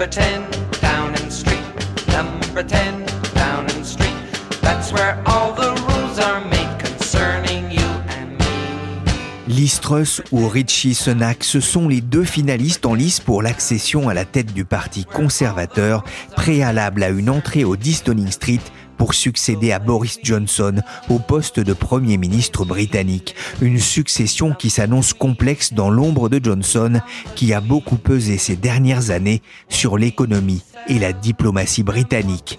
Number 10, Downing Street. Number 10, Downing Street. That's where all the rules are made concerning you and me. Truss ou Richie Sunak, ce sont les deux finalistes en lice pour l'accession à la tête du Parti conservateur, préalable à une entrée au 10 Downing Street pour succéder à Boris Johnson au poste de Premier ministre britannique. Une succession qui s'annonce complexe dans l'ombre de Johnson, qui a beaucoup pesé ces dernières années sur l'économie et la diplomatie britannique.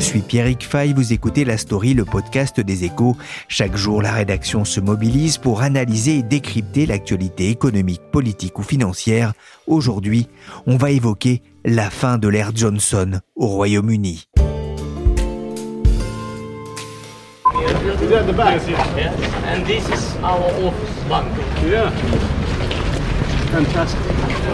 Suis Pierrick Fay, vous écoutez La Story, le podcast des échos. Chaque jour, la rédaction se mobilise pour analyser et décrypter l'actualité économique, politique ou financière. Aujourd'hui, on va évoquer la fin de l'ère Johnson au Royaume-Uni.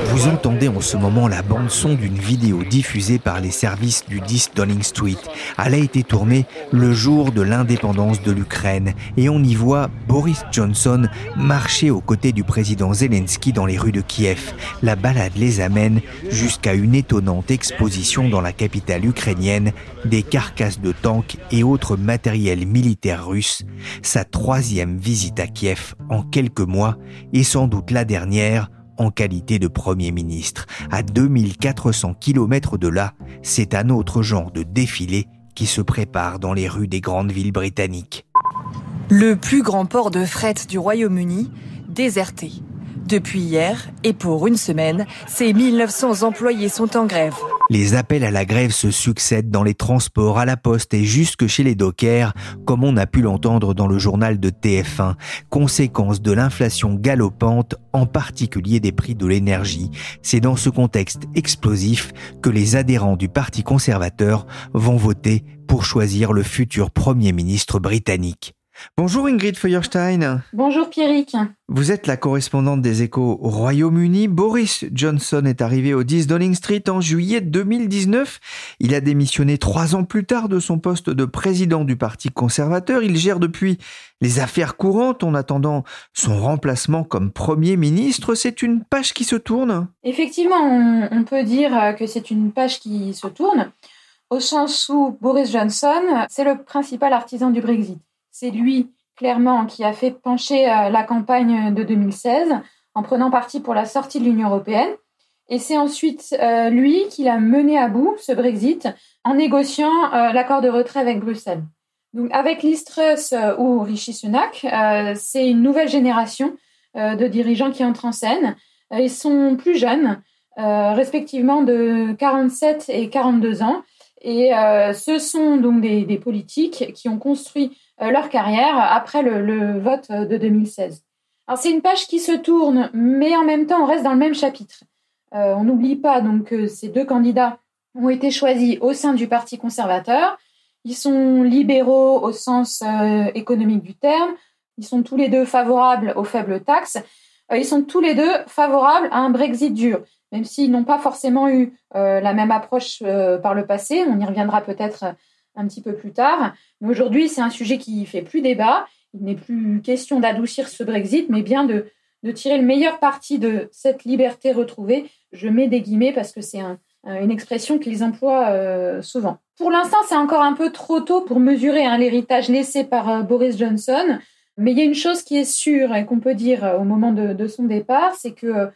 Vous entendez en ce moment la bande-son d'une vidéo diffusée par les services du 10 Downing Street. Elle a été tournée le jour de l'indépendance de l'Ukraine et on y voit Boris Johnson marcher aux côtés du président Zelensky dans les rues de Kiev. La balade les amène jusqu'à une étonnante exposition dans la capitale ukrainienne des carcasses de tanks et autres matériels militaires russes. Sa troisième visite à Kiev en quelques mois et sans doute la dernière en qualité de Premier ministre. À 2400 km de là, c'est un autre genre de défilé qui se prépare dans les rues des grandes villes britanniques. Le plus grand port de fret du Royaume-Uni, déserté. Depuis hier, et pour une semaine, ses 1900 employés sont en grève. Les appels à la grève se succèdent dans les transports, à la poste et jusque chez les dockers, comme on a pu l'entendre dans le journal de TF1, conséquence de l'inflation galopante, en particulier des prix de l'énergie. C'est dans ce contexte explosif que les adhérents du Parti conservateur vont voter pour choisir le futur Premier ministre britannique. Bonjour Ingrid Feuerstein. Bonjour Pierrick. Vous êtes la correspondante des échos au Royaume-Uni. Boris Johnson est arrivé au 10 Downing Street en juillet 2019. Il a démissionné trois ans plus tard de son poste de président du Parti conservateur. Il gère depuis les affaires courantes en attendant son remplacement comme Premier ministre. C'est une page qui se tourne Effectivement, on, on peut dire que c'est une page qui se tourne, au sens où Boris Johnson, c'est le principal artisan du Brexit. C'est lui, clairement, qui a fait pencher euh, la campagne de 2016 en prenant parti pour la sortie de l'Union européenne. Et c'est ensuite euh, lui qui l'a mené à bout, ce Brexit, en négociant euh, l'accord de retrait avec Bruxelles. Donc, avec Liz Truss ou Rishi Sunak, c'est une nouvelle génération de dirigeants qui entrent en scène. Ils sont plus jeunes, respectivement de 47 et 42 ans. Et ce sont donc des, politiques qui ont construit leur carrière après le, vote de 2016. Alors c'est une page qui se tourne, mais en même temps on reste dans le même chapitre. Euh, on n'oublie pas donc que ces deux candidats ont été choisis au sein du Parti conservateur. Ils sont libéraux au sens euh, économique du terme. Ils sont tous les deux favorables aux faibles taxes. Euh, ils sont tous les deux favorables à un Brexit dur, même s'ils n'ont pas forcément eu euh, la même approche par le passé. On y reviendra peut-être un petit peu plus tard. Mais aujourd'hui, c'est un sujet qui fait plus débat. Il n'est plus question d'adoucir ce Brexit, mais bien de, de tirer le meilleur parti de cette liberté retrouvée. Je mets des guillemets parce que c'est un, une expression qu'ils emploient euh, souvent. Pour l'instant, c'est encore un peu trop tôt pour mesurer hein, l'héritage laissé par euh, Boris Johnson. Mais il y a une chose qui est sûre et qu'on peut dire euh, au moment de, son départ, c'est que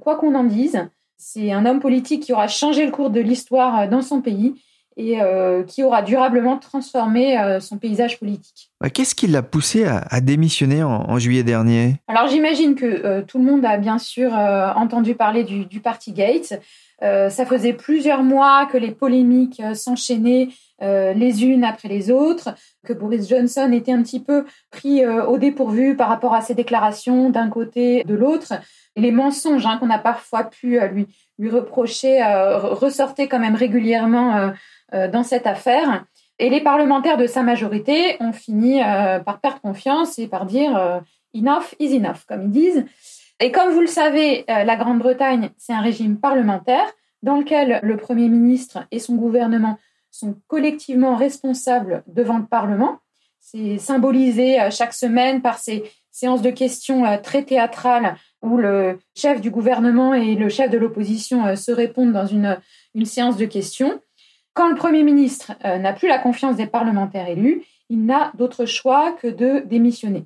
quoi qu'on en dise, c'est un homme politique qui aura changé le cours de l'histoire dans son pays et euh, qui aura durablement transformé euh, son paysage politique. Qu'est-ce qui l'a poussé à, à démissionner en, en, juillet dernier? Alors j'imagine que euh, tout le monde a bien sûr euh, entendu parler du, du Party Gate. Euh, ça faisait plusieurs mois que les polémiques s'enchaînaient les unes après les autres, que Boris Johnson était un petit peu pris au dépourvu par rapport à ses déclarations d'un côté de l'autre. Les mensonges hein, qu'on a parfois pu lui, lui reprocher ressortaient quand même régulièrement dans cette affaire. Et les parlementaires de sa majorité ont fini par perdre confiance et par dire enough is enough, comme ils disent. Et comme vous le savez, la Grande-Bretagne, c'est un régime parlementaire dans lequel le Premier ministre et son gouvernement sont collectivement responsables devant le Parlement. C'est symbolisé euh, chaque semaine par ces séances de questions euh, très théâtrales où le chef du gouvernement et le chef de l'opposition euh, se répondent dans une, une séance de questions. Quand le Premier ministre n'a plus la confiance des parlementaires élus, il n'a d'autre choix que de démissionner.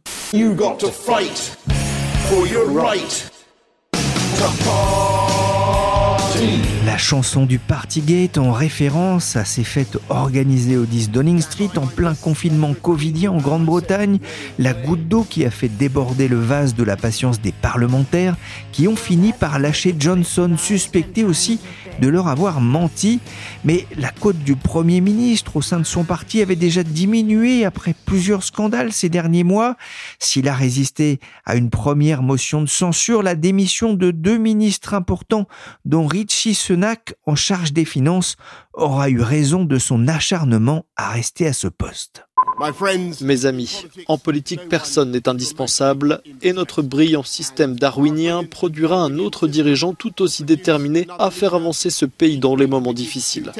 La chanson du Partygate en référence à ces fêtes organisées au 10 Downing Street en plein confinement covidien en Grande-Bretagne, la goutte d'eau qui a fait déborder le vase de la patience des parlementaires qui ont fini par lâcher Johnson, suspecté aussi de leur avoir menti. Mais la cote du Premier ministre au sein de son parti avait déjà diminué après plusieurs scandales ces derniers mois. S'il a résisté à une première motion de censure, la démission de deux ministres importants, dont Richie Sunak, en charge des finances, aura eu raison de son acharnement à rester à ce poste. Mes amis, en politique, personne n'est indispensable et notre brillant système darwinien produira un autre dirigeant tout aussi déterminé à faire avancer ce pays dans les moments difficiles.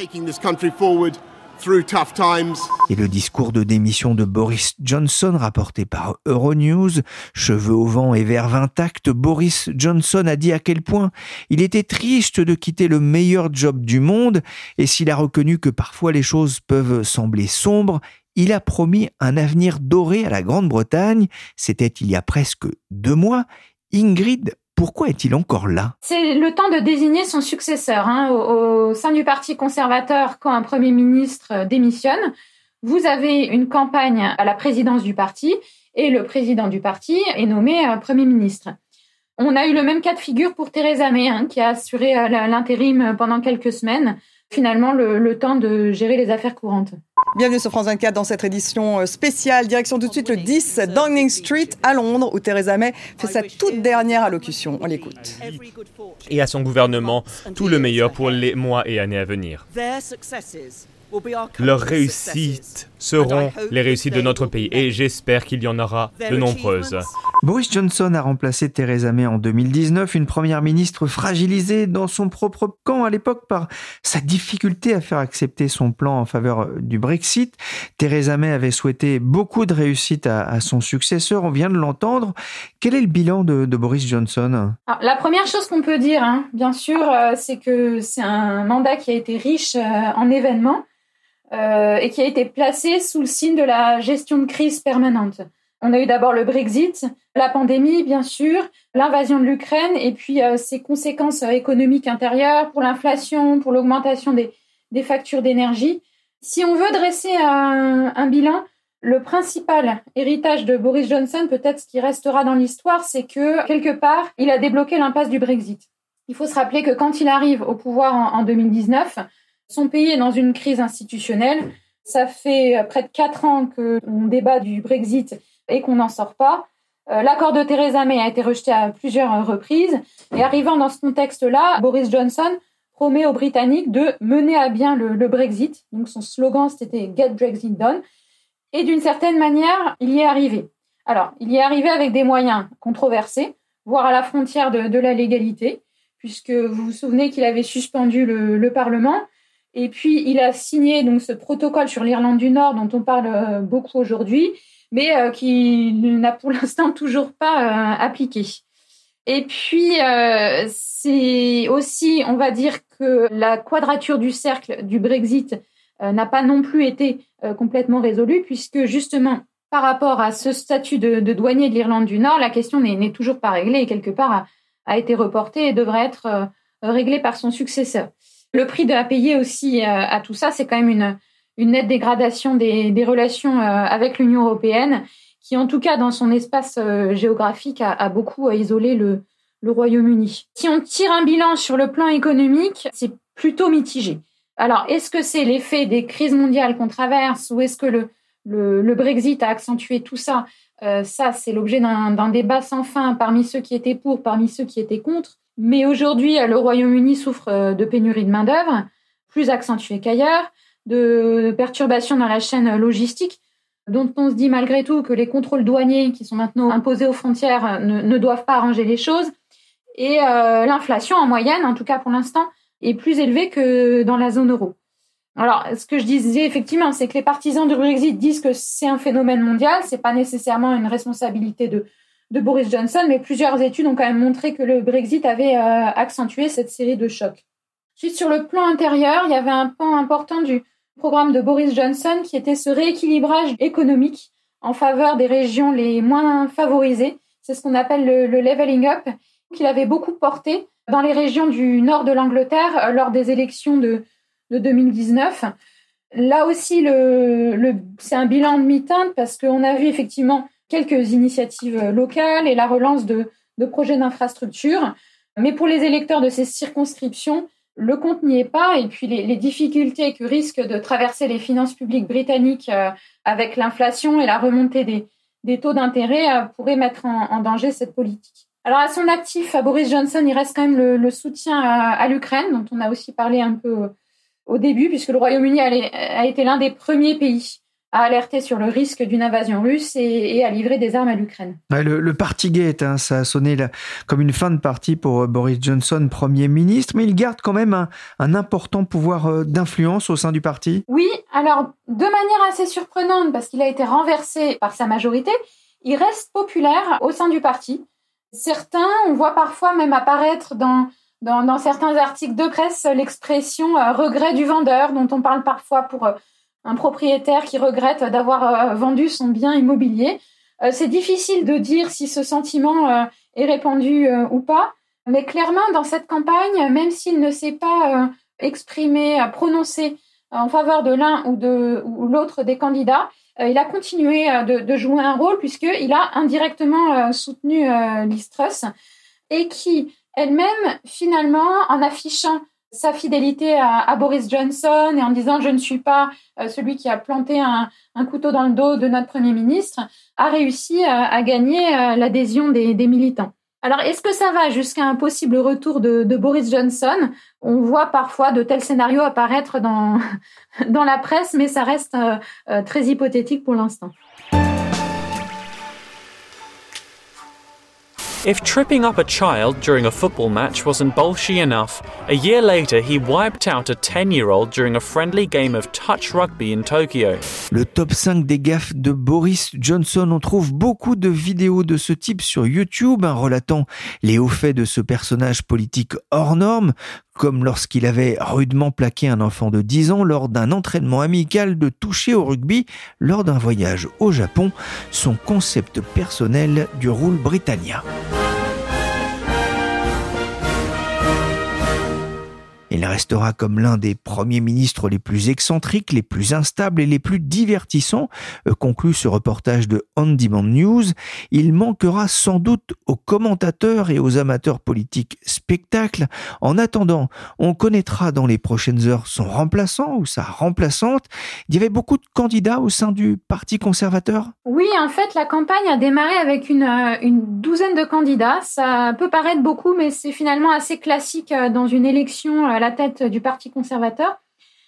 Et le discours de démission de Boris Johnson rapporté par Euronews, cheveux au vent et verve intact, Boris Johnson a dit à quel point il était triste de quitter le meilleur job du monde et s'il a reconnu que parfois les choses peuvent sembler sombres, il a promis un avenir doré à la Grande-Bretagne. C'était il y a presque deux mois. Ingrid pourquoi est-il encore là? C'est le temps de désigner son successeur. Hein, au, sein du Parti conservateur, quand un Premier ministre démissionne, vous avez une campagne à la présidence du parti et le président du parti est nommé euh, Premier ministre. On a eu le même cas de figure pour Theresa May, hein, qui a assuré euh, l'intérim pendant quelques semaines, finalement le temps de gérer les affaires courantes. Bienvenue sur France 24 dans cette édition euh, spéciale. Direction tout de suite le 10 Downing Street à Londres où Theresa May fait sa toute dernière allocution. On l'écoute. Et à son gouvernement, tout le meilleur pour les mois et années à venir. Leurs réussites seront les réussites de notre pays et j'espère qu'il y en aura de nombreuses. Boris Johnson a remplacé Theresa May en 2019, une première ministre fragilisée dans son propre camp à l'époque par sa difficulté à faire accepter son plan en faveur du Brexit. Theresa May avait souhaité beaucoup de réussite à, son successeur, on vient de l'entendre. Quel est le bilan de, Boris Johnson? La première chose qu'on peut dire, hein, bien sûr, euh, c'est que c'est un mandat qui a été riche euh, en événements. Euh, et qui a été placé sous le signe de la gestion de crise permanente. On a eu d'abord le Brexit, la pandémie, bien sûr, l'invasion de l'Ukraine et puis euh, ses conséquences économiques intérieures pour l'inflation, pour l'augmentation des, factures d'énergie. Si on veut dresser un, un, bilan, le principal héritage de Boris Johnson, peut-être ce qui restera dans l'histoire, c'est que quelque part, il a débloqué l'impasse du Brexit. Il faut se rappeler que quand il arrive au pouvoir en, en 2019, son pays est dans une crise institutionnelle. Ça fait euh, près de quatre ans qu'on débat du Brexit et qu'on n'en sort pas. Euh, l'accord de Theresa May a été rejeté à plusieurs reprises. Et arrivant dans ce contexte-là, Boris Johnson promet aux Britanniques de mener à bien le, Brexit. Donc son slogan, c'était Get Brexit Done. Et d'une certaine manière, il y est arrivé. Alors, il y est arrivé avec des moyens controversés, voire à la frontière de, la légalité, puisque vous vous souvenez qu'il avait suspendu le Parlement, et puis, il a signé donc ce protocole sur l'Irlande du Nord dont on parle euh, beaucoup aujourd'hui, mais euh, qui n'a pour l'instant toujours pas euh, appliqué. Et puis, c'est aussi, on va dire que la quadrature du cercle du Brexit n'a pas non plus été complètement résolue, puisque justement, par rapport à ce statut de, douanier de l'Irlande du Nord, la question n'est toujours pas réglée et quelque part a été reportée et devrait être réglée par son successeur. Le prix de à payer aussi euh, à tout ça, c'est quand même une, une nette dégradation des, des relations euh, avec l'Union européenne, qui en tout cas dans son espace euh, géographique a, a beaucoup isolé le, le Royaume-Uni. Si on tire un bilan sur le plan économique, c'est plutôt mitigé. Alors, est-ce que c'est l'effet des crises mondiales qu'on traverse ou est-ce que le, le, Brexit a accentué tout ça? Euh, Ça, c'est l'objet d'un débat sans fin parmi ceux qui étaient pour, parmi ceux qui étaient contre. Mais aujourd'hui, le Royaume-Uni souffre euh, de pénurie de main-d'œuvre, plus accentuée qu'ailleurs, de perturbations dans la chaîne logistique, dont on se dit malgré tout que les contrôles douaniers qui sont maintenant imposés aux frontières ne, doivent pas arranger les choses. Et euh, l'inflation, en moyenne, en tout cas pour l'instant, est plus élevée que dans la zone euro. Alors, ce que je disais effectivement, c'est que les partisans du Brexit disent que c'est un phénomène mondial, c'est pas nécessairement une responsabilité de, de Boris Johnson, mais plusieurs études ont quand même montré que le Brexit avait euh, accentué cette série de chocs. Ensuite, sur le plan intérieur, il y avait un pan important du programme de Boris Johnson qui était ce rééquilibrage économique en faveur des régions les moins favorisées. C'est ce qu'on appelle le, leveling up, qu'il avait beaucoup porté dans les régions du nord de l'Angleterre euh, lors des élections de, de 2019. Là aussi, le, le, c'est un bilan de mi-teinte parce qu'on a vu effectivement quelques initiatives locales et la relance de, projets d'infrastructure. Mais pour les électeurs de ces circonscriptions, le compte n'y est pas. Et puis les, difficultés que risquent de traverser les finances publiques britanniques euh, avec l'inflation et la remontée des, taux d'intérêt euh, pourraient mettre en, danger cette politique. Alors à son actif, à Boris Johnson, il reste quand même le, soutien à l'Ukraine, dont on a aussi parlé un peu au début, puisque le Royaume-Uni a été l'un des premiers pays à alerter sur le risque d'une invasion russe et, à livrer des armes à l'Ukraine. le, le Partygate, hein, ça a sonné comme une fin de partie pour euh, Boris Johnson, Premier ministre, mais il garde quand même un, important pouvoir euh, d'influence au sein du parti. Oui, alors de manière assez surprenante, parce qu'il a été renversé par sa majorité, il reste populaire au sein du parti. Certains, on voit parfois même apparaître dans dans, certains articles de presse l'expression euh, regret du vendeur, dont on parle parfois pour euh, un propriétaire qui regrette d'avoir euh, vendu son bien immobilier. c'est difficile de dire si ce sentiment est répandu ou pas, mais clairement, dans cette campagne, même s'il ne s'est pas exprimé, prononcé en faveur de l'un ou de ou l'autre des candidats, il a continué de, de, jouer un rôle puisqu'il a indirectement soutenu Liz Truss et qui elle-même, finalement, en affichant sa fidélité à, Boris Johnson et en disant je ne suis pas euh, celui qui a planté un, couteau dans le dos de notre Premier ministre, a réussi à, gagner euh, l'adhésion des, militants. Alors, est-ce que ça va jusqu'à un possible retour de, Boris Johnson? On voit parfois de tels scénarios apparaître dans, dans la presse, mais ça reste euh, très hypothétique pour l'instant. If tripping up a child during a football match wasn't bolshy enough, a year later he wiped out a 10-year-old during a friendly game of touch rugby in Tokyo. Le top 5 des gaffes de Boris Johnson, on trouve beaucoup de vidéos de ce type sur YouTube, hein, relatant les hauts faits de ce personnage politique hors norme, comme lorsqu'il avait rudement plaqué un enfant de 10 ans lors d'un entraînement amical de toucher au rugby lors d'un voyage au Japon, son concept personnel du rôle britannia. Il restera comme l'un des premiers ministres les plus excentriques, les plus instables et les plus divertissants, euh, conclut ce reportage de On Demand News. Il manquera sans doute aux commentateurs et aux amateurs politiques spectacles. En attendant, on connaîtra dans les prochaines heures son remplaçant ou sa remplaçante. Il y avait beaucoup de candidats au sein du Parti conservateur Oui, en fait, la campagne a démarré avec une, euh, une douzaine de candidats. Ça peut paraître beaucoup, mais c'est finalement assez classique euh, dans une élection la tête du Parti conservateur.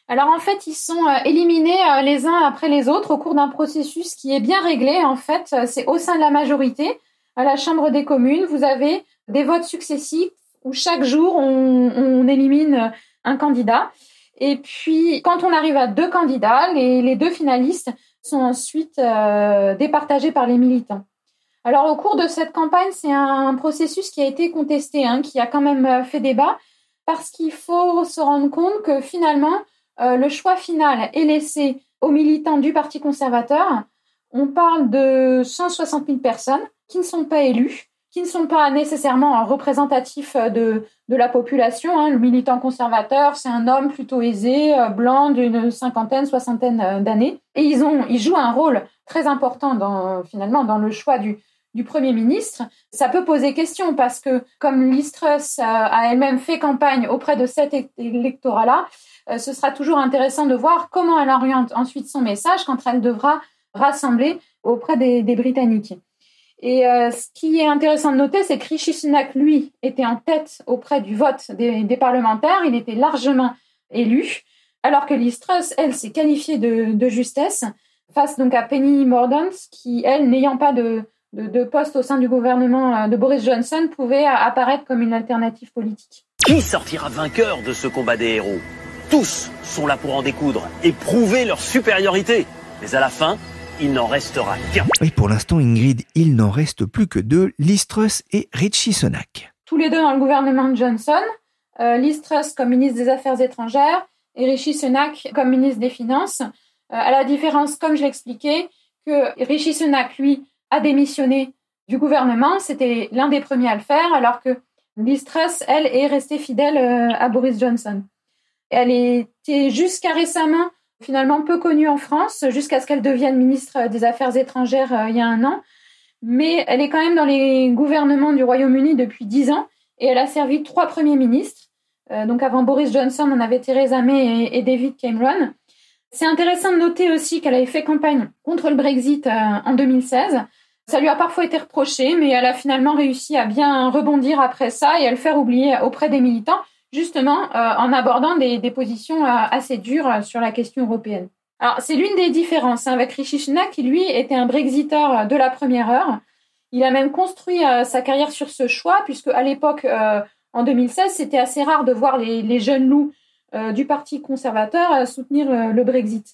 Alors en fait, ils sont euh, éliminés euh, les uns après les autres au cours d'un processus qui est bien réglé. En fait, euh, c'est au sein de la majorité, à la Chambre des communes, vous avez des votes successifs où chaque jour on, élimine un candidat. Et puis quand on arrive à deux candidats, les, deux finalistes sont ensuite départagés par les militants. Alors au cours de cette campagne, c'est un, processus qui a été contesté, hein, qui a quand même fait débat parce qu'il faut se rendre compte que finalement, euh, le choix final est laissé aux militants du Parti conservateur. On parle de 160 000 personnes qui ne sont pas élues, qui ne sont pas nécessairement représentatifs de, de la population. Hein. Le militant conservateur, c'est un homme plutôt aisé, euh, blanc, d'une cinquantaine, soixantaine euh, d'années. Et ils, ont, ils jouent un rôle très important finalement dans le choix du, du Premier ministre, ça peut poser question parce que comme Liz Truss a elle-même fait campagne auprès de cet électorat-là, ce sera toujours intéressant de voir comment elle oriente ensuite son message quand elle devra rassembler auprès des, Britanniques. Et euh, ce qui est intéressant de noter, c'est que Rishi Sunak, lui, était en tête auprès du vote des, parlementaires. Il était largement élu, alors que Liz elle, s'est qualifiée de, de, justesse face donc à Penny Mordaunt, qui, elle, n'ayant pas de, de, de, poste au sein du gouvernement euh, de Boris Johnson, pouvait apparaître comme une alternative politique. Qui sortira vainqueur de ce combat des héros? Tous sont là pour en découdre et prouver leur supériorité. Mais à la fin, il n'en restera qu'un. Oui, pour l'instant, Ingrid, il n'en reste plus que deux, Liz Truss et Richie Sunak. Tous les deux dans le gouvernement de Johnson, euh, Liz Truss comme ministre des Affaires étrangères et Richie Sunak comme ministre des Finances. Euh, à la différence, comme je l'expliquais, que Richie Sunak, lui, a démissionné du gouvernement. C'était l'un des premiers à le faire, alors que Liz elle, est restée fidèle euh, à Boris Johnson. Elle était jusqu'à récemment finalement peu connue en France jusqu'à ce qu'elle devienne ministre des Affaires étrangères euh, il y a un an. Mais elle est quand même dans les gouvernements du Royaume-Uni depuis dix ans et elle a servi trois premiers ministres. Euh, donc avant Boris Johnson, on avait Theresa May et, David Cameron. C'est intéressant de noter aussi qu'elle avait fait campagne contre le Brexit en 2016. Ça lui a parfois été reproché, mais elle a finalement réussi à bien rebondir après ça et à le faire oublier auprès des militants justement euh, en abordant des, des positions euh, assez dures euh, sur la question européenne. Alors c'est l'une des différences hein, avec Rishi Sunak qui lui était un Brexiteur de la première heure. Il a même construit sa carrière sur ce choix puisque à l'époque en 2016 c'était assez rare de voir les, les jeunes loups du parti conservateur soutenir le Brexit.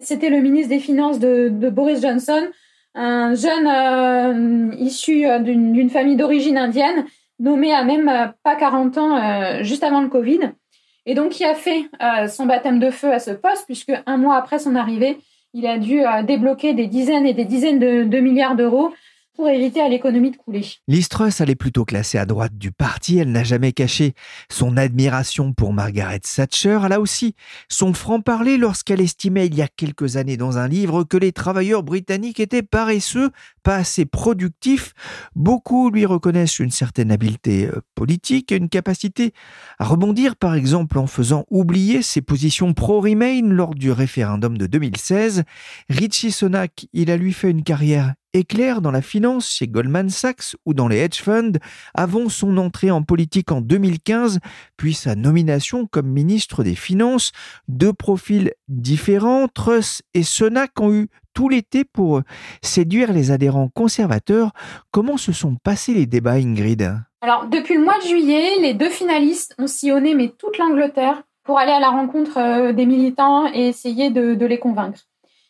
C'était le ministre des Finances de, de Boris Johnson, un jeune issu d'une famille d'origine indienne nommé à même euh, pas 40 ans, euh, juste avant le Covid, et donc qui a fait euh, son baptême de feu à ce poste, puisque un mois après son arrivée, il a dû débloquer des dizaines et des dizaines de milliards d'euros pour éviter à l'économie de couler. Liz Truss, elle est plutôt classée à droite du parti. Elle n'a jamais caché son admiration pour Margaret Thatcher. Elle a aussi son franc-parler lorsqu'elle estimait il y a quelques années dans un livre que les travailleurs britanniques étaient paresseux, pas assez productifs. Beaucoup lui reconnaissent une certaine habileté euh, politique et une capacité à rebondir, par exemple en faisant oublier ses positions pro-Remain lors du référendum de 2016. Richie Sonak, il a lui fait une carrière éclair dans la finance chez Goldman Sachs ou dans les hedge funds avant son entrée en politique en 2015, puis sa nomination comme ministre des Finances. Deux profils différents, Truss et Sunak ont eu tout l'été pour séduire les adhérents conservateurs. Comment se sont passés les débats, Ingrid? Alors, depuis le mois de juillet, les deux finalistes ont sillonné mais toute l'Angleterre pour aller à la rencontre euh, des militants et essayer de, de les convaincre.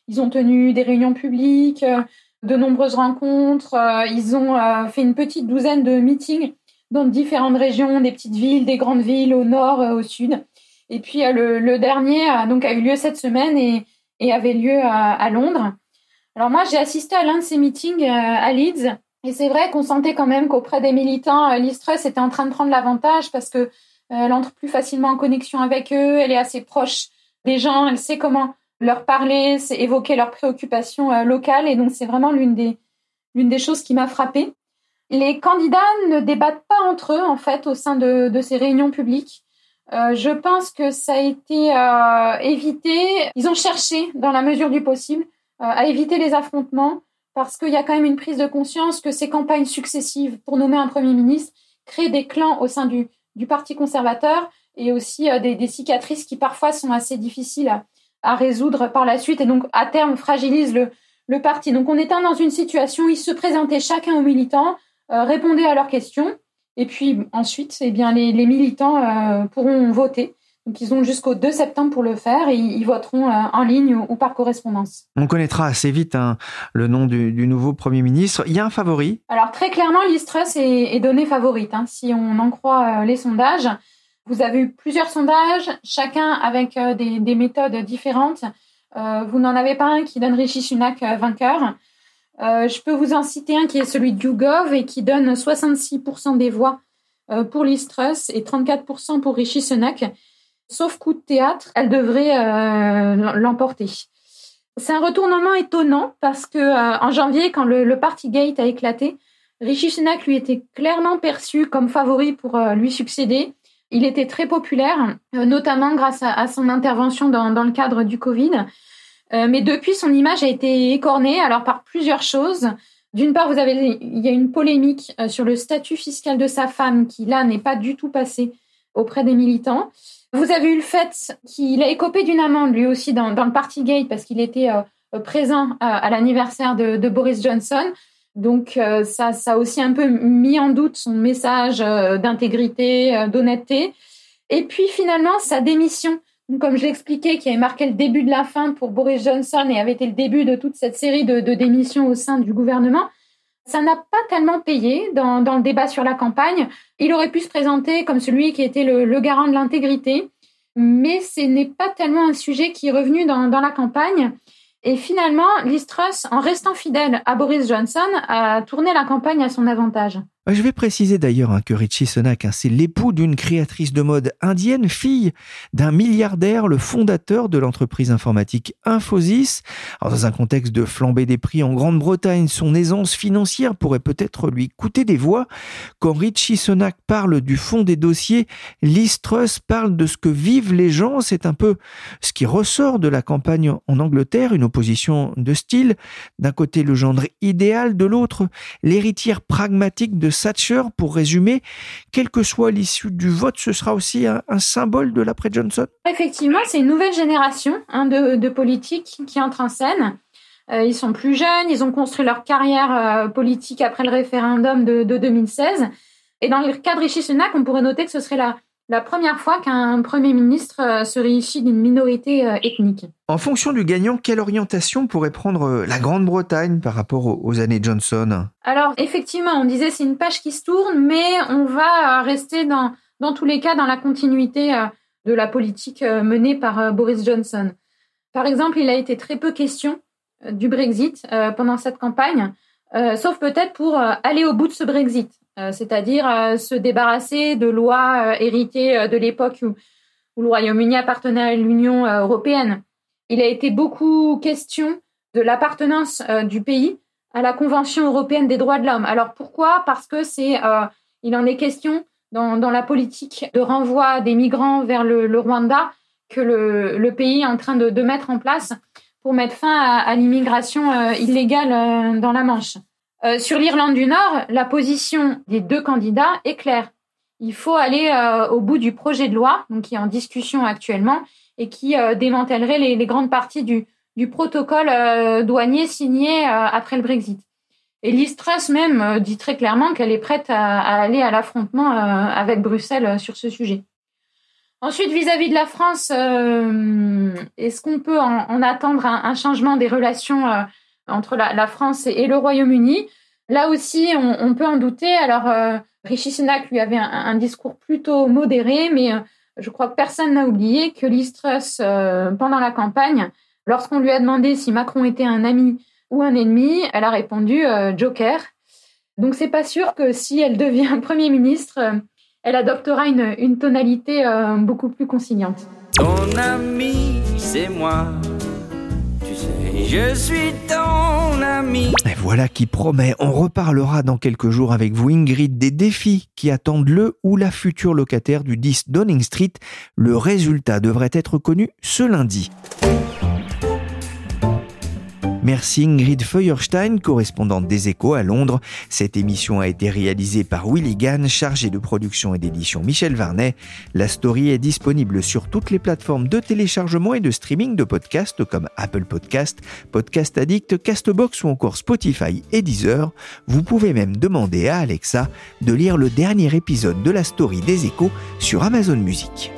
Ils ont tenu des réunions publiques, euh, de nombreuses rencontres. Euh, ils ont euh, fait une petite douzaine de meetings dans différentes régions, des petites villes, des grandes villes, au nord, euh, au sud. Et puis le, dernier donc a eu lieu cette semaine et, avait lieu à, Londres. Alors moi, j'ai assisté à l'un de ces meetings à Leeds. Et c'est vrai qu'on sentait quand même qu'auprès des militants, Liz Truss était en train de prendre l'avantage parce que elle entre plus facilement en connexion avec eux, elle est assez proche des gens, elle sait comment leur parler, c'est évoquer leurs préoccupations euh, locales. Et donc, c'est vraiment l'une des, l'une des choses qui m'a frappée. Les candidats ne débattent pas entre eux, en fait, au sein de, de ces réunions publiques. Euh, je pense que ça a été euh, évité. Ils ont cherché, dans la mesure du possible, euh, à éviter les affrontements, parce qu'il y a quand même une prise de conscience que ces campagnes successives pour nommer un Premier ministre créent des clans au sein du, du Parti conservateur et aussi des, des, cicatrices qui parfois sont assez difficiles à, à résoudre par la suite et donc à terme fragilise le, le parti. Donc on était dans une situation où ils se présentaient chacun aux militants, euh, répondaient à leurs questions et puis ensuite eh bien, les, les militants euh, pourront voter. Donc ils ont jusqu'au 2 septembre pour le faire et ils, voteront euh, en ligne ou, par correspondance. On connaîtra assez vite hein, le nom du, du, nouveau Premier ministre. Il y a un favori? Alors très clairement, Listrus est, est donné favorite, hein, si on en croit les sondages. Vous avez eu plusieurs sondages, chacun avec euh, des, des, méthodes différentes. Euh, vous n'en avez pas un qui donne Rishi Sunak euh, vainqueur. Je peux vous en citer un qui est celui de YouGov et qui donne 66% des voix pour Liz Truss et 34% pour Rishi Sunak. Sauf coup de théâtre, elle devrait l'emporter. C'est un retournement étonnant parce que en janvier, quand le, le Partygate a éclaté, Rishi Sunak lui était clairement perçu comme favori pour lui succéder. Il était très populaire, euh, notamment grâce à, son intervention dans, le cadre du Covid. mais depuis, son image a été écornée alors par plusieurs choses. D'une part, vous avez, il y a une polémique sur le statut fiscal de sa femme qui là n'est pas du tout passé auprès des militants. Vous avez eu le fait qu'il a écopé d'une amende lui aussi dans, le Partygate parce qu'il était euh, présent à, l'anniversaire de, Boris Johnson. Donc euh, ça, ça a aussi un peu mis en doute son message euh, d'intégrité, d'honnêteté. Et puis finalement, sa démission, comme je l'expliquais, qui avait marqué le début de la fin pour Boris Johnson et avait été le début de toute cette série de, de démissions au sein du gouvernement, ça n'a pas tellement payé dans, dans, le débat sur la campagne. Il aurait pu se présenter comme celui qui était le, le garant de l'intégrité, mais ce n'est pas tellement un sujet qui est revenu dans, dans la campagne. Et finalement, Liz en restant fidèle à Boris Johnson, a tourné la campagne à son avantage. Je vais préciser d'ailleurs hein, que Richie Sunak, hein, c'est l'époux d'une créatrice de mode indienne, fille d'un milliardaire, le fondateur de l'entreprise informatique Infosys. dans un contexte de flambée des prix en Grande-Bretagne, son aisance financière pourrait peut-être lui coûter des voix. Quand Richie Sunak parle du fond des dossiers, Liz parle de ce que vivent les gens. C'est un peu ce qui ressort de la campagne en Angleterre, une opposition de style. D'un côté, le gendre idéal, de l'autre, l'héritière pragmatique de Thatcher, pour résumer, quelle que soit l'issue du vote, ce sera aussi un, symbole de l'après-Johnson Effectivement, c'est une nouvelle génération hein, de, politiques qui entre en scène. Euh, ils sont plus jeunes, ils ont construit leur carrière euh, politique après le référendum de, 2016. Et dans le cas de Rishi Sunak, on pourrait noter que ce serait la, la première fois qu'un Premier ministre euh, serait issu d'une minorité euh, ethnique. En fonction du gagnant, quelle orientation pourrait prendre euh, la Grande-Bretagne par rapport aux années Johnson? Alors effectivement, on disait c'est une page qui se tourne, mais on va rester dans, dans tous les cas dans la continuité de la politique menée par Boris Johnson. Par exemple, il a été très peu question du Brexit pendant cette campagne, sauf peut-être pour aller au bout de ce Brexit. Euh, c'est-à-dire euh, se débarrasser de lois euh, héritées de l'époque où, le Royaume-Uni appartenait à l'Union européenne. Il a été beaucoup question de l'appartenance du pays à la Convention européenne des droits de l'homme. Alors pourquoi? Parce que c'est, il en est question dans, la politique de renvoi des migrants vers le, Rwanda que le, pays est en train de, mettre en place pour mettre fin à l'immigration illégale dans la Manche. Euh, sur l'Irlande du Nord, la position des deux candidats est claire. Il faut aller euh, au bout du projet de loi, donc qui est en discussion actuellement et qui euh, démantèlerait les, grandes parties du, protocole douanier signé après le Brexit. Et Liz même dit très clairement qu'elle est prête à, aller à l'affrontement avec Bruxelles sur ce sujet. Ensuite, vis-à-vis de la France, est-ce qu'on peut en, attendre un, changement des relations entre la, France et, le Royaume-Uni. Là aussi, on, peut en douter. Alors, euh, Rishi Sunak lui avait un, discours plutôt modéré, mais euh, je crois que personne n'a oublié que Liz Truss, euh, pendant la campagne, lorsqu'on lui a demandé si Macron était un ami ou un ennemi, elle a répondu Joker. Donc, c'est pas sûr que si elle devient Premier ministre, elle adoptera une, tonalité beaucoup plus conciliante. Ton ami, c'est moi. Je suis ton ami. Et voilà qui promet. On reparlera dans quelques jours avec vous, Ingrid, des défis qui attendent le ou la future locataire du 10 Downing Street. Le résultat devrait être connu ce lundi. Merci Ingrid Feuerstein, correspondante des Échos à Londres. Cette émission a été réalisée par Willy Gann, chargé de production et d'édition Michel Varnet. La story est disponible sur toutes les plateformes de téléchargement et de streaming de podcasts comme Apple Podcast, Podcast Addict, Castbox ou encore Spotify et Deezer. Vous pouvez même demander à Alexa de lire le dernier épisode de la story des Échos sur Amazon Music.